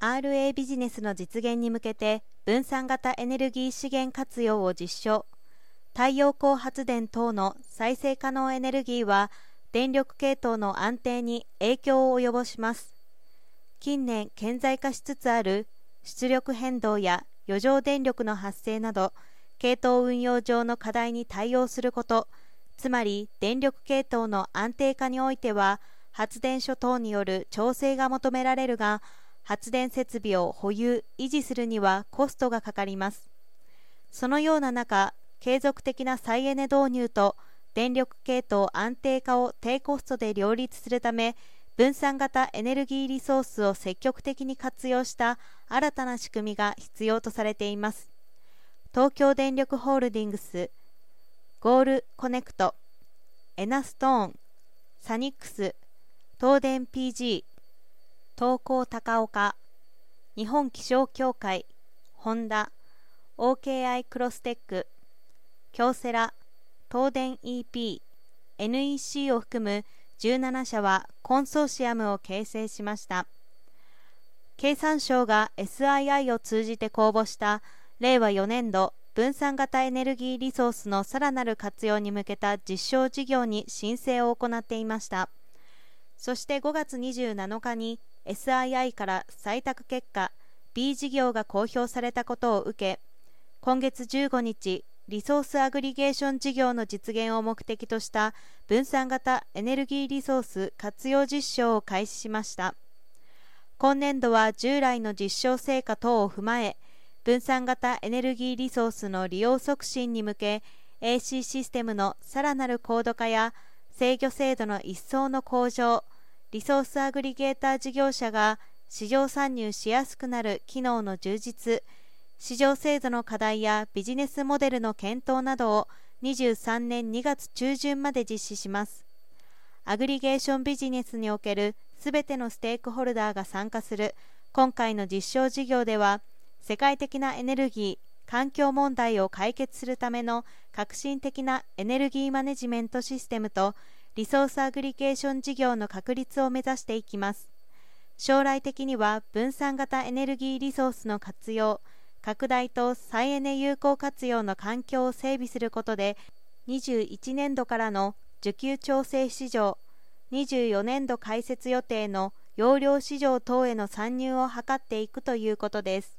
RA ビジネスの実現に向けて分散型エネルギー資源活用を実証。太陽光発電等の再生可能エネルギーは電力系統の安定に影響を及ぼします。近年顕在化しつつある出力変動や余剰電力の発生など系統運用上の課題に対応すること。つまり電力系統の安定化においては発電所等による調整が求められるが発電設備を保有・維持するにはコストがかかります。そのような中継続的な再エネ導入と電力系統安定化を低コストで両立するため分散型エネルギーリソースを積極的に活用した新たな仕組みが必要とされています。東京電力ホールディングスゴールコネクト、エナストーン、サニックス、東電 PG、東高高岡、日本気象協会、ホンダ、OKI クロステック、京セラ、東電 EP、NEC を含む17社はコンソーシアムを形成しました。経産省が SII を通じて公募した令和4年度分散型エネルギーリソースのさらなる活用に向けた実証事業に申請を行っていましたそして5月27日に SII から採択結果 B 事業が公表されたことを受け今月15日リソースアグリゲーション事業の実現を目的とした分散型エネルギーリソース活用実証を開始しました。今年度は従来の実証成果等を踏まえ分散型エネルギーリソースの利用促進に向け AC システムのさらなる高度化や制御精度の一層の向上リソースアグリゲーター事業者が市場参入しやすくなる機能の充実市場制度の課題やビジネスモデルの検討などを23年2月中旬まで実施します。アグリゲーションビジネスにおけるすべてのステークホルダーが参加する今回の実証事業では世界的なエネルギー環境問題を解決するための革新的なエネルギーマネジメントシステムとリソースアグリケーション事業の確立を目指していきます。将来的には分散型エネルギーリソースの活用拡大と再エネ有効活用の環境を整備することで21年度からの需給調整市場24年度開設予定の容量市場等への参入を図っていくということです。